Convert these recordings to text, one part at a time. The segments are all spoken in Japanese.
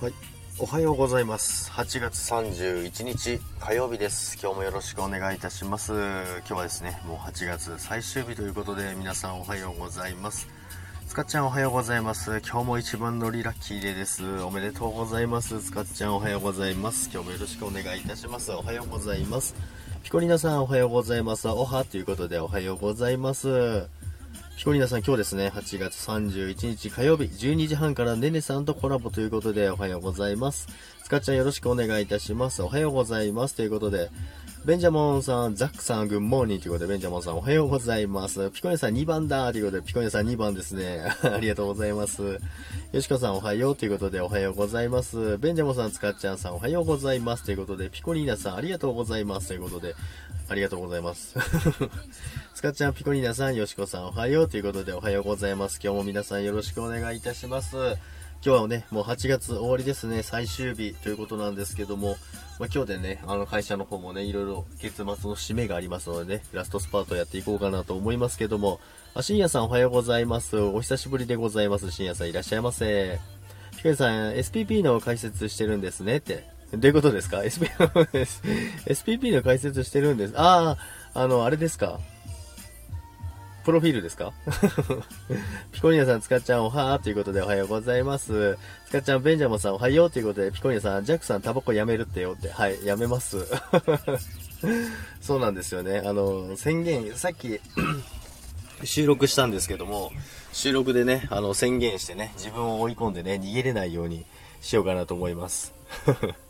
はい。おはようございます。8月31日火曜日です。今日もよろしくお願いいたします。今日はですね、もう8月最終日ということで、皆さんおはようございます。つかっちゃんおはようございます。今日も一番乗りラッキーデーです。おめでとうございます。つかっちゃんおはようございます。今日もよろしくお願いいたします。おはようございます。ピコリナさんおはようございます。おはということでおはようございます。ピコリナさん今日ですね、8月31日火曜日12時半からねねさんとコラボということでおはようございます。つかちゃんよろしくお願いいたします。おはようございます。ということで、ベンジャモンさん、ザックさん、グッモーニーということで、ベンジャモンさんおはようございます。ピコニさん2番だということで、ピコニさん2番ですね。ありがとうございます。よしこさんおはようということで、おはようございます。ベンジャモンさん、つかっちゃんさんおはようございます。ということで、ピコリーナさんありがとうございます。ということで、ありがとうございます。つかっちゃん、ピコリーナさん、よしこさんおはようということで、おはようございます。今日も皆さんよろしくお願いいたします。今日はね、もう8月終わりですね、最終日ということなんですけども、まあ、今日でね、あの会社の方もね、いろいろ月末の締めがありますのでね、ラストスパートやっていこうかなと思いますけども、あ、深夜さんおはようございます。お久しぶりでございます。深夜さんいらっしゃいませ。ピコリさん、SPP の解説してるんですねって。どういうことですか ?SP、SPP の解説してるんです。ああ、あの、あれですか？プロフィールですか？ピコニアさん、つかちゃんおはーということでおはようございます。つかちゃん、ベンジャモンさんおはようということで、ピコニアさん、ジャックさんタバコやめるってよって。はい、やめます。そうなんですよね。あの、宣言、さっき 収録したんですけども、収録でね、あの、宣言してね、自分を追い込んでね、逃げれないようにしようかなと思います。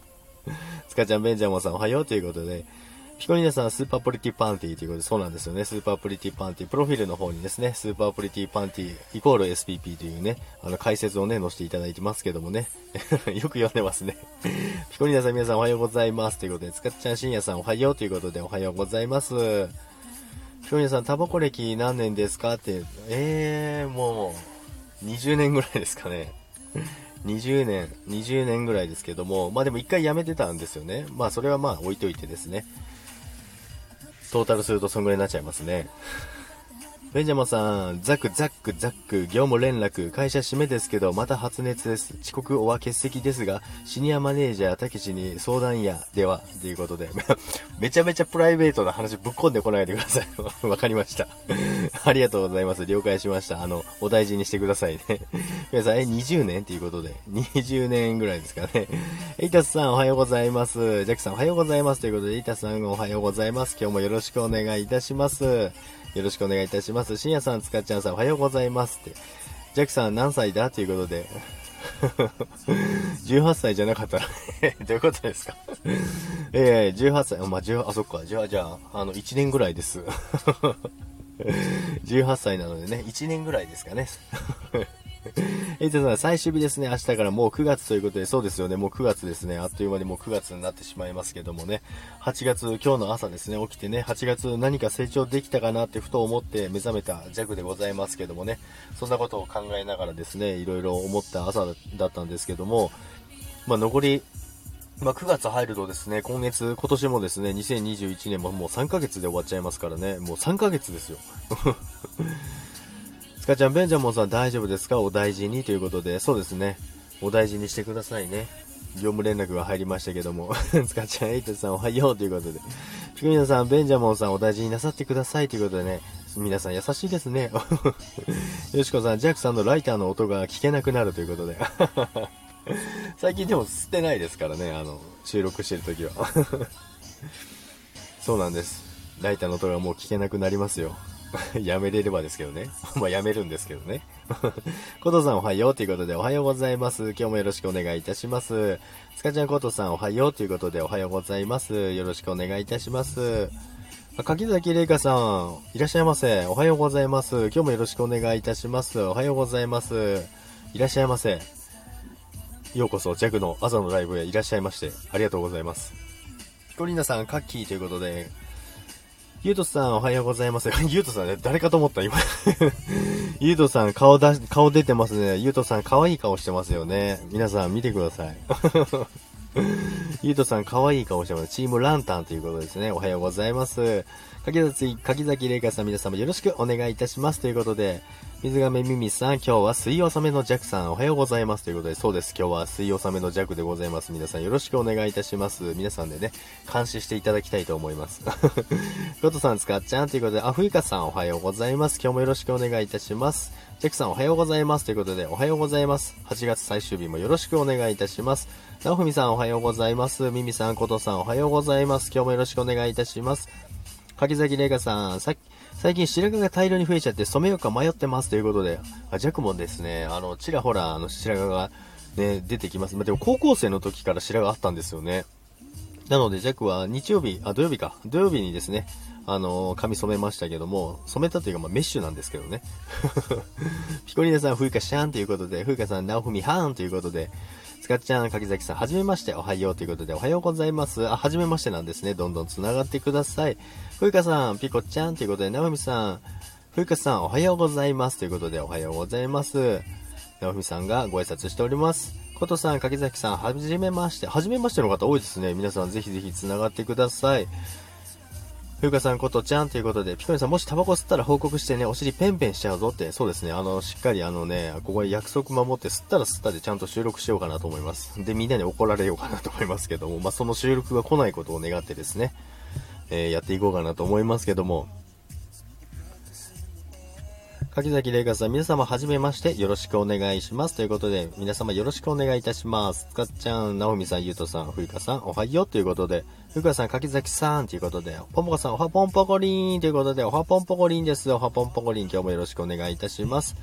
つかちゃん、ベンジャモンさんおはようということで、ピコリーナさん、スーパープリティパンティということで、そうなんですよね。スーパープリティパンティ。プロフィールの方にですね、スーパープリティパンティイコール SPP というね、あの解説をね、載せていただいてますけどもね。よく読んでますね。ピコリーナさん、皆さんおはようございます。ということで、つかちゃん、深夜さんおはようということで、おはようございます。ピコリーナさん、タバコ歴何年ですかって、えー、もう、20年ぐらいですかね。20年、20年ぐらいですけども、まあでも一回辞めてたんですよね。まあそれはまあ置いといてですね。トータルするとそんぐらいになっちゃいますね。ベンジャモンさん、ザクザックザック、業務連絡、会社締めですけど、また発熱です。遅刻おは欠席ですが、シニアマネージャー、たけしに相談や、では、ということで、めちゃめちゃプライベートな話ぶっ込んでこないでください。わかりました。ありがとうございます。了解しました。あの、お大事にしてくださいね。皆さん、え、20年？っていうことで、20年ぐらいですかね。エイタスさん、おはようございます。ジャックさん、おはようございます。ということで、エイタスさん、おはようございます。今日もよろしくお願いいたします。よろしくお願いいたします。深夜さん、つかちゃんさん、おはようございますって。ジャックさん、何歳だ？ということで。18歳じゃなかったらどういうことですか？ええ18歳、まあ、18、あ、そっか、じゃあ、じゃあ、あの、1年ぐらいです。18歳なのでね、1年ぐらいですかね。えいとさ、最終日ですね。明日からもう9月ということで、そうですよね。もう9月ですね。あっという間にもう9月になってしまいますけどもね。8月、今日の朝ですね、起きてね、8月何か成長できたかなってふと思って目覚めた弱でございますけどもね。そんなことを考えながらですね、いろいろ思った朝だったんですけども、まあ残り、まあ、9月入るとですね、今月、今年もですね、2021年ももう3ヶ月で終わっちゃいますからね、もう3ヶ月ですよ。スカちゃん、ベンジャモンさん大丈夫ですか？お大事にということで、そうですね。お大事にしてくださいね。業務連絡が入りましたけども。スカちゃん、エイトさんおはようということで。ピクミナさん、ベンジャモンさんお大事になさってくださいということでね。皆さん優しいですね。よしこさん、ジャックさんのライターの音が聞けなくなるということで。最近でも吸ってないですからね、あの、収録してる時は。そうなんです。ライターの音がもう聞けなくなりますよ。やめれればですけどね。まあやめるんですけどね。コトさんおはようということでおはようございます。今日もよろしくお願いいたします。スカちゃんコトさんおはようということでおはようございます。よろしくお願いいたします。あ柿崎玲香さん、いらっしゃいませ。おはようございます。今日もよろしくお願いいたします。おはようございます。いらっしゃいませ。ようこそ、ジャグの朝のライブへいらっしゃいまして、ありがとうございます。ピコリーナさん、カッキーということで、ゆうとさん、おはようございます。ゆうとさんね、誰かと思った、今。ゆうとさん、顔出し、顔出てますね。ゆうとさん、可愛い顔してますよね。皆さん、見てください。ゆうとさん、可愛い顔してます。チームランタンということですね。おはようございます。柿崎、柿崎玲香さん、皆様よろしくお願いいたします。ということで、水亀ミミさん、今日は水納めのジャクさん、おはようございます。ということで、そうです。今日は水納めのジャクでございます。皆さんよろしくお願いいたします。皆さんでね、監視していただきたいと思います。ゴトさん、つかっちゃんということで、あ、ふいかさん、おはようございます。今日もよろしくお願いいたします。ジャクさん、おはようございます。ということで、おはようございます。8月最終日もよろしくお願いいたします。なおふみさん、おはようございます。ミミさん、ことさん、おはようございます。今日もよろしくお願いいたします。柿崎玲香さん、さっき、最近白髪が大量に増えちゃって染めようか迷ってますということで、あ、ジャクもですね、あの、ちらほら、あの、白髪がね、出てきます。まあ、でも高校生の時から白髪あったんですよね。なので、ジャクは日曜日、あ、土曜日か。土曜日にですね、あの髪染めましたけども、染めたというか、まあ、メッシュなんですけどね。ピコリーナさん、ふうかしゃんということで、ふうかさん、なおふみはんということで、スカッちゃん、柿崎さん、はじめまして、おはようということで、おはようございます。あ、はじめましてなんですね。どんどん繋がってください。ふうかさん、ピコちゃんということで、なおみさん、ふうかさん、おはようございます。ということで、おはようございます。なおみさんがご挨拶しております。ことさん、柿崎さん、はじめまして。はじめましての方多いですね。皆さん、ぜひぜひ繋がってください。ふうかさんことちゃんということで、ピコリさんもしタバコ吸ったら報告してね、お尻ペンペンしちゃうぞって、そうですね、あの、しっかりあのね、ここで約束守って吸ったら吸ったでちゃんと収録しようかなと思います。で、みんなに怒られようかなと思いますけども、まあ、その収録が来ないことを願ってですね、えー、やっていこうかなと思いますけども、柿崎玲香さん、皆様はじめまして、よろしくお願いします。ということで、皆様よろしくお願いいたします。つかっちゃん、なおみさん、ゆうとさん、ふゆかさん、おはようということで、ふゆかさん、柿崎さんということで、ぽもかさん、おはぽんぽこりーんということで、おはぽんぽこりんです。おはぽんぽこりん、今日もよろしくお願いいたします。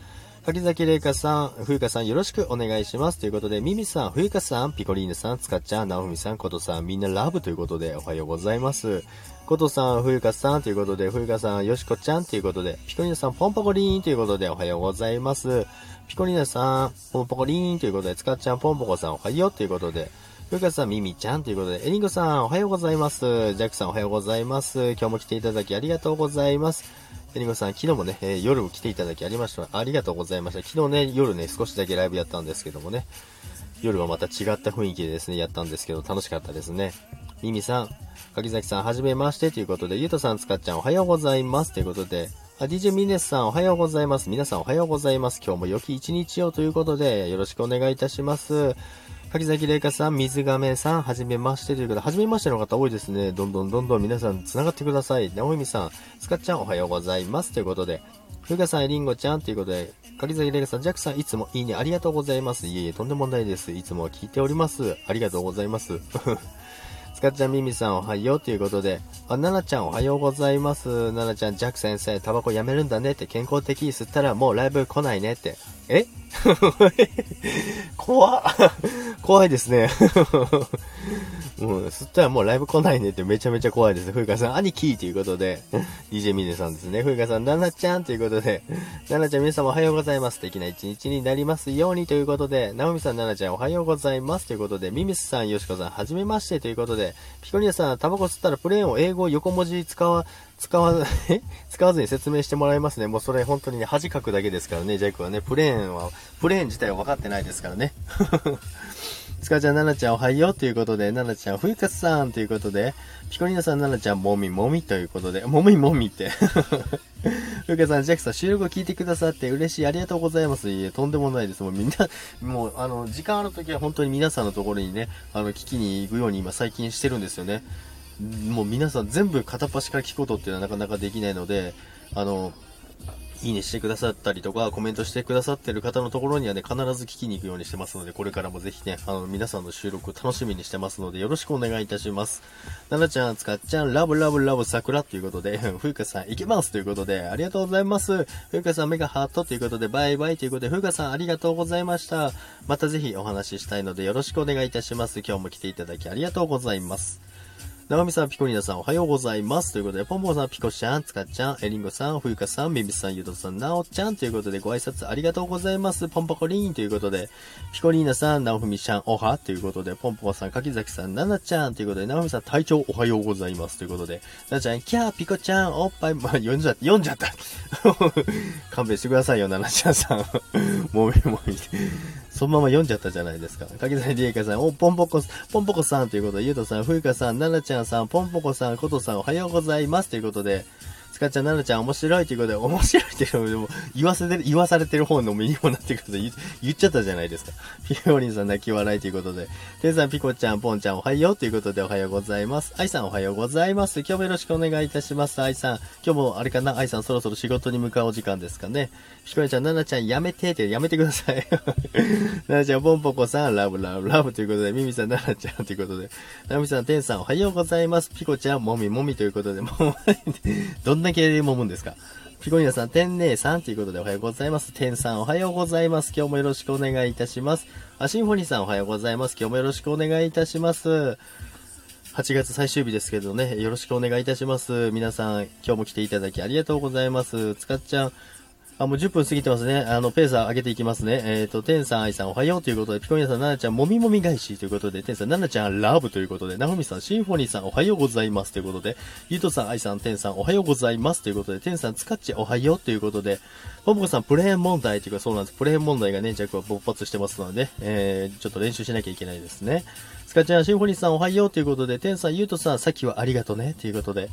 柿崎玲香さん、ふゆかさんよろしくお願いします。ということで、ミミさん、ふゆかさん、ピコリーヌさん、つかちゃん、なおみさん、ことさん、みんなラブということで、おはようございます。ことさん、冬香さんということで、冬香さん、よしこちゃんということで、ピコリーナさん、ポンポコリーンということで、おはようございます。ピコリーナさん、ポンポコリーンということで、つかちゃん、ポンポコさん、おはようということで、冬香さん、ミミちゃんということで、エリンゴさん、おはようございます。ジャックさん、おはようございます。今日も来ていただきありがとうございます。エリンゴさん、昨日もね、えー、夜来ていただきありました。ありがとうございました。昨日ね、夜ね、少しだけライブやったんですけどもね、夜はまた違った雰囲気でですね、やったんですけど、楽しかったですね。ミミさん、柿崎さん、はじめましてということで、ゆうとさん、つかっちゃん、おはようございますということで、あ、DJ ミネスさん、おはようございます。皆さん、おはようございます。今日も良き一日をということで、よろしくお願いいたします。柿崎玲香さん、水亀さん、はじめましてということで、はじめましての方多いですね。どんどんどんどん皆さん繋がってください。なおみさん、つかっちゃん、おはようございます。ということで、ふうかさん、りんごちゃんということで、柿崎玲香さん、ジャックさん、いつもいいね、ありがとうございます。いえいえ、とんでもないです。いつも聞いております。ありがとうございます。つかちゃんみみさんおはようということで、あ、ななちゃんおはようございます。ななちゃん、ジャック先生、タバコやめるんだね。って健康的に吸ったらもうライブ来ないねって。え？怖 怖いですね。もう、吸ったらもうライブ来ないねってめちゃめちゃ怖いです。ふうかさん、兄貴ということで、DJ ミネさんですね。ふうかさん、ななちゃんということで、ななちゃん皆様おはようございます。素敵な一日になりますようにということで、なおみさん、ななちゃんおはようございます。ということで、ミミスさん、よしこさん、はじめまして。ということで、ピコニアさん、タバコ吸ったらプレーンを英語横文字使わ、使わず、使わずに説明してもらいますね。もうそれ本当にね、恥かくだけですからね、ジャイクはね、プレーンは、プレーン自体は分かってないですからね。つかちゃん、ななちゃんおはようということで、ななちゃん、ふゆかさんということで、ピコリナさん、ななちゃん、もみもみということで、もみもみって。ふゆかさん、ジャックさん、収録を聞いてくださって嬉しい、ありがとうございます。いえ、とんでもないです。もうみんな、もう、あの、時間ある時は本当に皆さんのところにね、あの、聞きに行くように今最近してるんですよね。もう皆さん全部片っ端から聞くことっていうのはなかなかできないので、あの、いいねしてくださったりとか、コメントしてくださってる方のところにはね、必ず聞きに行くようにしてますので、これからもぜひね、あの、皆さんの収録楽しみにしてますので、よろしくお願いいたします。ななちゃん、つかっちゃん、ラブラブラブ桜ということで、ふうかさん、いけますということで、ありがとうございます。ふうかさん、メガハートということで、バイバイということで、ふうかさん、ありがとうございました。またぜひお話ししたいので、よろしくお願いいたします。今日も来ていただきありがとうございます。なみさん、ピコリナさん、おはようございます。ということで、ポンポンさん、ピコちゃん、つかちゃん、エリンゴさん、ふゆかさん、ミミさん、ゆとさん、なおちゃんということで、ご挨拶ありがとうございます。ポンポコリーンということで、ピコリーナさん、なおふみちゃん、おはということで、ポンポコさん、柿崎さん、ななちゃんということで、なおみさん、体調おはようございます。ということで、ななちゃん、キャー、ピコちゃん、おっぱい、まあ、読んじゃった、読んじゃった。勘弁してくださいよ、ななちゃんさん。もみもみ。そのまま読んじゃったじゃないですか。柿崎りえかさん、お、ぽんぽこ、ぽんぽこさんということで、ゆうとさん、ふゆかさん、ななちゃんさん、ぽんぽこさん、ことさん、おはようございますということで、スカちゃん、ナナちゃん面白いということで、面白いっていうのも、言わせて、言わされてる方の身にもなってくると言言っちゃったじゃないですか。ピオリンさん泣き笑いということで、テンさん、ピコちゃん、ポンちゃんおはようということでおはようございます。アイさんおはようございます。今日もよろしくお願いいたします。アイさん、今日もあれかな、アイさんそろそろ仕事に向かうお時間ですかね。ピコリンちゃん、ナナちゃんやめてってやめてください。ナナちゃん、ポンポコさん、ラブラブラブということで、ミミさん、ナナちゃんということで、ナミさん、テンさんおはようございます。ピコちゃん、もみもみということで、もう、どんだけ揉むんですか？ピコニアさん、天姉さんということでおはようございます。天さんおはようございます。今日もよろしくお願いいたします。あ、シンフォニーさんおはようございます。今日もよろしくお願いいたします。8月最終日ですけどね、よろしくお願いいたします。皆さん、今日も来ていただきありがとうございます。つかっちゃん、あ、もう10分過ぎてますね。あの、ペース上げていきますね。えっ、ー、と、テンさん、アイさん、おはようということで、ピコニアさん、ナナちゃん、もみもみ返しということで、テンさん、ナナちゃん、ラブということで、ナフミさん、シンフォニーさん、おはようございますということで、ゆとさん、アイさん、テンさん、おはようございますということで、テンさん、つかっち、おはようということで、ポポコさん、プレーン問題というか、そうなんです。プレーン問題がね、弱は勃発してますので、えー、ちょっと練習しなきゃいけないですね。スカちゃん、シンフォニーさん、おはようということで、テンさん、ゆうとさん、さっきはありがとね、ということで、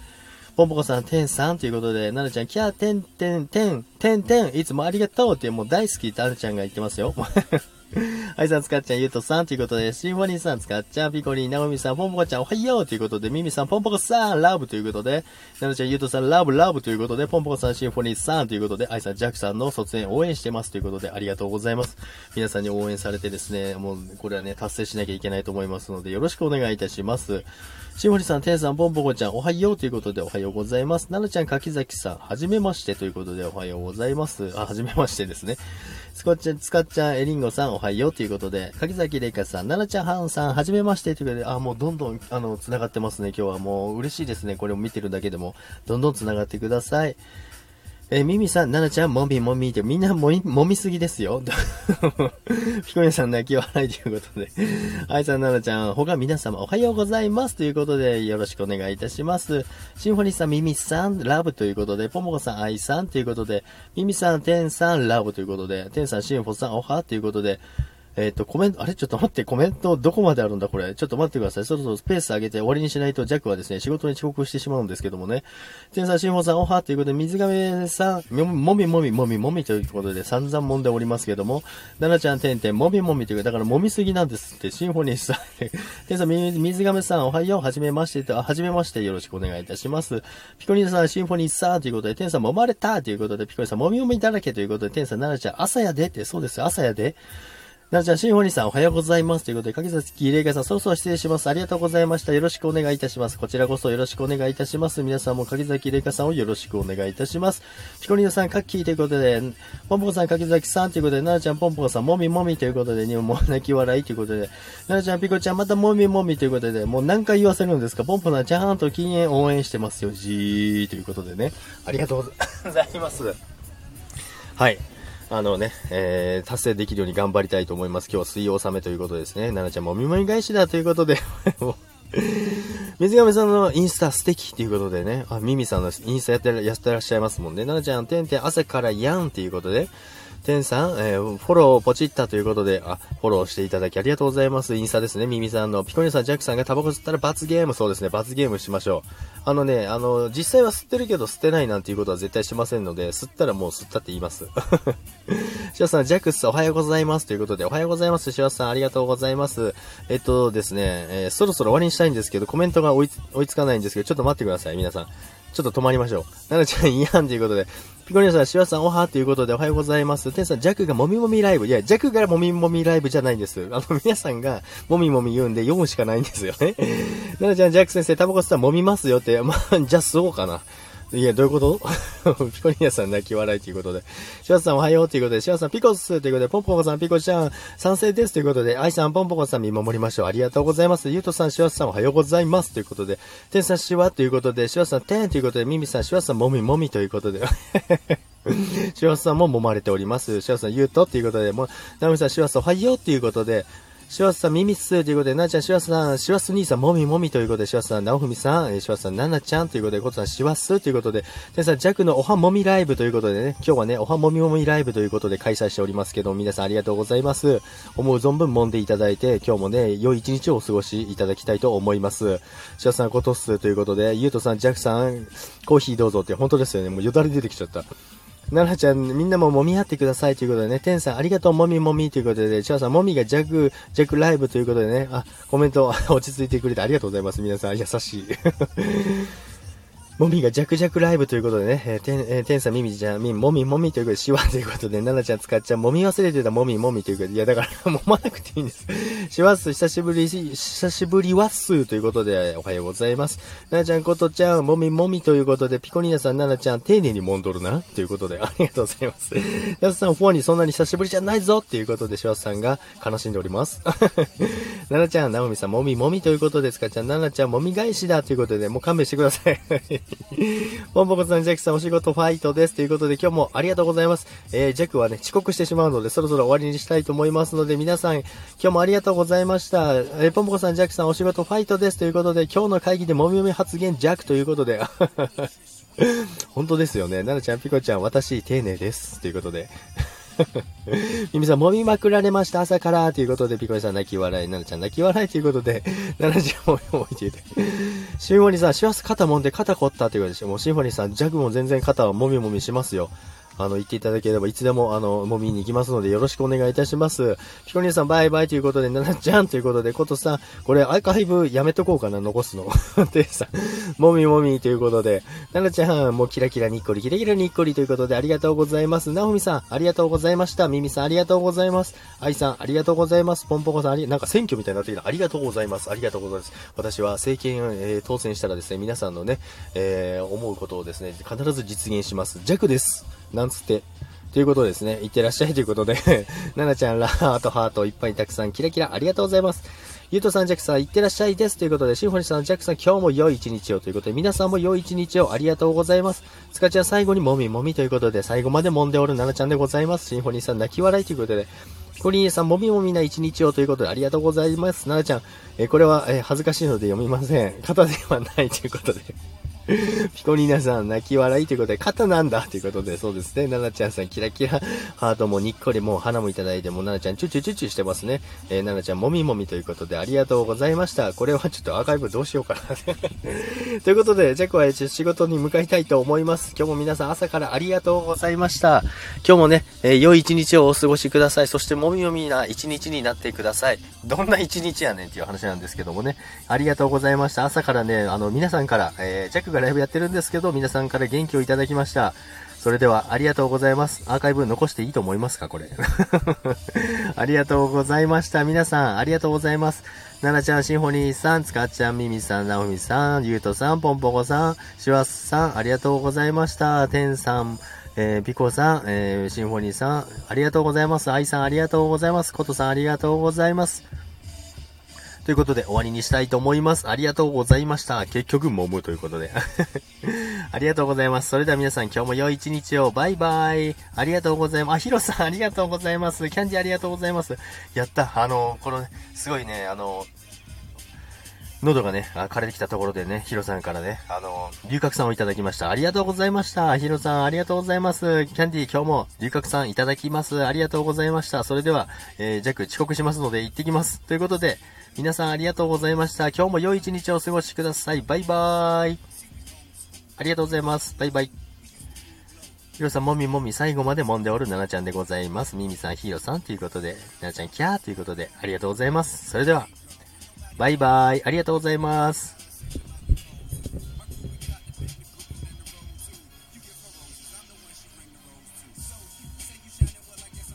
ポンポコさん、テンさんということで、ななちゃん、キャー、テン、テン、テン、テン、テン、いつもありがとうってもう大好きってあるちゃんが言ってますよ。はいさん、つかっちゃん、ゆうとさんということで、シンフォニーさん、つかっちゃん、ピコリン、なおみさん、ポンポコちゃん、おはようということで、ミミさん、ポンポコさん、ラブということで、ななちゃん、ゆうとさん、ラブ、ラブということで、ポンポコさん、シンフォニーさんということで、あいさん、ジャックさんの卒園応援してますということで、ありがとうございます。皆さんに応援されてですね、もう、これはね、達成しなきゃいけないと思いますので、よろしくお願いいたします。しもりさん、てんさん、ぽんぽこちゃん、おはようということでおはようございます。ななちゃん、かきざきさん、はじめましてということでおはようございます。あ、はじめましてですね。スコッチャン、スカッちゃん、エリンゴさん、おはようということで、かきざきれいかさん、ななちゃん、はんさん、はじめましてということで、あ、もうどんどん、あの、つながってますね。今日はもう嬉しいですね。これを見てるだけでも、どんどんつながってください。えー、ミミさん、ナナちゃん、もみもみって、みんなもみ、もみすぎですよ。ピコネさん泣き笑いということで。アイさん、ナナちゃん、他皆様おはようございます。ということで、よろしくお願いいたします。シンフォニーさん、ミミさん、ラブということで、ポモコさん、アイさんということで、ミミさん、テンさん、ラブということで、テンさん、シンフォさん、おはということで、えっ、ー、と、コメント、あれ？ちょっと待って、コメントどこまであるんだこれ？ちょっと待ってください。そろそろスペース上げて終わりにしないと、ジャックはですね、仕事に遅刻してしまうんですけどもね。天才新法さん、おはということで、水亀さん、もみもみもみもみということで散々揉んでおりますけども、奈々ちゃん、てんてん、もみもみというか、だから揉みすぎなんですって、シンフォニーさん。天才水亀さん、おはよう、はじめましてと、あ、はじめまして、よろしくお願いいたします。ピコニーさん、シンフォニーさんということで、天才揉まれたということで、ピコニーさん、もみもみだらけということで、天才奈々ちゃん、朝やでって、そうです、朝やで。なちゃん、シンフォニーさんおはようございます。ということで、柿崎玲香さん、そろそろ失礼します。ありがとうございました。よろしくお願いいたします。こちらこそよろしくお願いいたします。皆さんも柿崎玲香さんをよろしくお願いいたします。ピコリノさん、カッキーということで、ポンポコさん、柿崎さんということで、ななちゃん、ポンポコさん、もみもみということで、もう泣き笑いということで、ななちゃん、ピコちゃん、またもみもみということで、もう何回言わせるんですか？ポンポさん、ちゃんと禁煙応援してますよ。じーということでね。ありがとうございます。はい。あのね、えー、達成できるように頑張りたいと思います。今日は水曜納めということですね。奈々ちゃんも見舞い返しだということで 水亀さんのインスタ素敵っていうことでね、あ、ミミさんのインスタやってやってらっしゃいますもんね。奈々ちゃん、てんてん朝からやんっていうことで、てんさん、えー、フォローポチったということで、あ、フォローしていただきありがとうございます。インスタですね、ミミさんの。ピコニさん、ジャックさんがタバコ吸ったら罰ゲーム、そうですね、罰ゲームしましょう。あのね、あの、実際は吸ってるけど吸ってないなんていうことは絶対しませんので、吸ったらもう吸ったって言います。シワさん、ジャックスおはようございますということで、おはようございます。シワさん、ありがとうございます。えっとですね、えー、そろそろ終わりにしたいんですけど、コメントが追いつかないんですけど、ちょっと待ってください、皆さん。ちょっと止まりましょう。ななちゃん、いやんということで、ピコニアさん、シワさん、おはということで、おはようございます。テンさん、ジャックがもみもみライブ。いや、ジャックがもみもみライブじゃないんです。あの、皆さんが、もみもみ言うんで、読むしかないんですよね。ななちゃん、ジャック先生、タバコ吸ったらもみますよって、まあ、じゃあ吸おうかな。いや、どういうこと？ピコニアさん泣き笑いということで。シワさんおはようということで、シワさんピコスということで、ポンポコさんピコちゃん賛成ですということで、アイさんポンポコさん見守りましょう。ありがとうございます。ゆうとさん、シワさんおはようございますということで、テンさんシワということで、シワさんテンということで、ミミさんシワさんもみもみということで。シワさんも揉まれております。シワさん、ゆうとっていうことで、もう、ナミさん、シワさんおはようっていうことで、シワスさん、ミミスということで、ななちゃん、シワスさん、シワス兄さん、もみもみということで、シワスさん、なおふみさん、えー、シワスさん、ななちゃんということで、ことさん、シワスということで、でさん、ジャクのおはもみライブということでね、今日はね、おはもみもみライブということで開催しておりますけど、皆さんありがとうございます。思う存分揉んでいただいて、今日もね、良い一日をお過ごしいただきたいと思います。シワスさん、ことすということで、ゆうとさん、ジャックさん、コーヒーどうぞって、本当ですよね、もうよだれ出てきちゃった。奈々ちゃん、みんなももみ合ってくださいということでね、天さんありがとう、もみもみということで、チャーさん、もみがジャグ、ジャグライブということでね、あ、コメント 落ち着いてくれてありがとうございます。皆さん、優しい。もみが弱弱ライブということでね、えー、てん、えー、てんさん、みみちゃん、み、もみもみということで、しわということで、ななちゃん使っちゃう、もみ忘れてたもみもみということで、いや、だから、揉まなくていいんです。しわす、久しぶり、久しぶりわっすということで、おはようございます。ななちゃん、ことちゃん、もみもみということで、ピコニーナさん、ななちゃん、丁寧にもんどるな、ということで、ありがとうございます。やすさん、フォアにそんなに久しぶりじゃないぞっていうことで、しわすさんが悲しんでおります。ななちゃん、なおみさん、もみもみということですか？ちゃん、ななちゃん、もみ返しだということで、もう勘弁してください。ボンボコさん、ジャックさんお仕事ファイトです。ということで今日もありがとうございます。えー、ジャックはね、遅刻してしまうのでそろそろ終わりにしたいと思いますので皆さん、今日もありがとうございました。えー、ポンポコさん、ジャックさんお仕事ファイトです。ということで今日の会議でもみもみ発言ジャックということで、本当ですよね。ななちゃん、ピコちゃん、私、丁寧です。ということで。ミミさん、揉みまくられました、朝から。ということで、ピコリさん泣き笑い、ななちゃん泣き笑いということで、ナナちゃんも覚えていて。シンフォニーさん、しわす肩もんで肩凝ったということで、もうシンフォニーさん、ジャグも全然肩はもみもみしますよ。あの、言っていただければ、いつでも、あの、もみに行きますので、よろしくお願いいたします。ピコニーさん、バイバイということで、ななちゃんということで、ことさん、これ、アーカイブやめとこうかな、残すの。でさ、もみもみということで、ななちゃん、もうキラキラにっこり、キラキラにっこりということで、ありがとうございます。なおみさん、ありがとうございました。みみさん、ありがとうございます。あいさん、ありがとうございます。ポンポコさん、あり、なんか選挙みたいになってきた。ありがとうございます。ありがとうございます。私は政権、えー、当選したらですね、皆さんのね、えー、思うことをですね、必ず実現します。弱です。なんつって。ということですね。いってらっしゃいということで ななちゃん、ラハート、ハート、いっぱいたくさん、キラキラ、ありがとうございます。ゆうとさん、ジャックさん、いってらっしゃいです。ということで、シンフォニーさん、ジャックさん、今日も良い一日をということで、皆さんも良い一日をありがとうございます。つかちゃん、最後にもみもみということで、最後まで揉んでおるななちゃんでございます。シンフォニーさん、泣き笑いということで、ピコリーネさん、もみもみな一日をということで、ありがとうございます。ななちゃん、えこれは、え恥ずかしいので読みません。型ではないということでピコニーナさん、泣き笑いということで、肩なんだということで、そうですね。ナナちゃんさん、キラキラ、ハートもにっこり、もう花もいただいて、もうナナちゃん、チュチュチュチュしてますね。えー、ナナちゃん、もみもみということで、ありがとうございました。これはちょっとアーカイブどうしようかな ということで、ジャックは仕事に向かいたいと思います。今日も皆さん朝からありがとうございました。今日もね、えー、良い一日をお過ごしください。そして、もみもみな一日になってください。どんな一日やねんっていう話なんですけどもね。ありがとうございました。朝からね、あの、皆さんから、えー、ジャックがライブやってるんですけど、皆さんから元気をいただきました。それでは、ありがとうございます。アーカイブ残していいと思いますかこれ。ありがとうございました。皆さん、ありがとうございます。ななちゃん、シンフォニーさん、つかっちゃん、みみさん、なおみさん、ゆうとさん、ぽんぽこさん、しわすさん、ありがとうございました。てんさん、えー、ピコさん、えー、シンフォニーさん、ありがとうございます。あいさん、ありがとうございます。ことさん、ありがとうございます。ということで終わりにしたいと思います。ありがとうございました。結局、揉むということで。ありがとうございます。それでは皆さん今日も良い一日を。バイバイ。ありがとうございます。あ、ヒロさんありがとうございます。キャンディありがとうございます。やった。あの、この、すごいね、あの、喉がね、枯れてきたところでね、ヒロさんからね、あの、龍角散をいただきました。ありがとうございました。ヒロさん、ありがとうございます。キャンディー、今日も龍角散いただきます。ありがとうございました。それでは、えー、ジャック遅刻しますので行ってきます。ということで、皆さんありがとうございました。今日も良い一日をお過ごしください。バイバーイ。ありがとうございます。バイバイ。ヒロさん、もみもみ最後まで揉んでおるななちゃんでございます。ミミさん、ヒロさんということで、ななちゃん、キャーということで、ありがとうございます。それでは、バイバイ。ありがとうございます。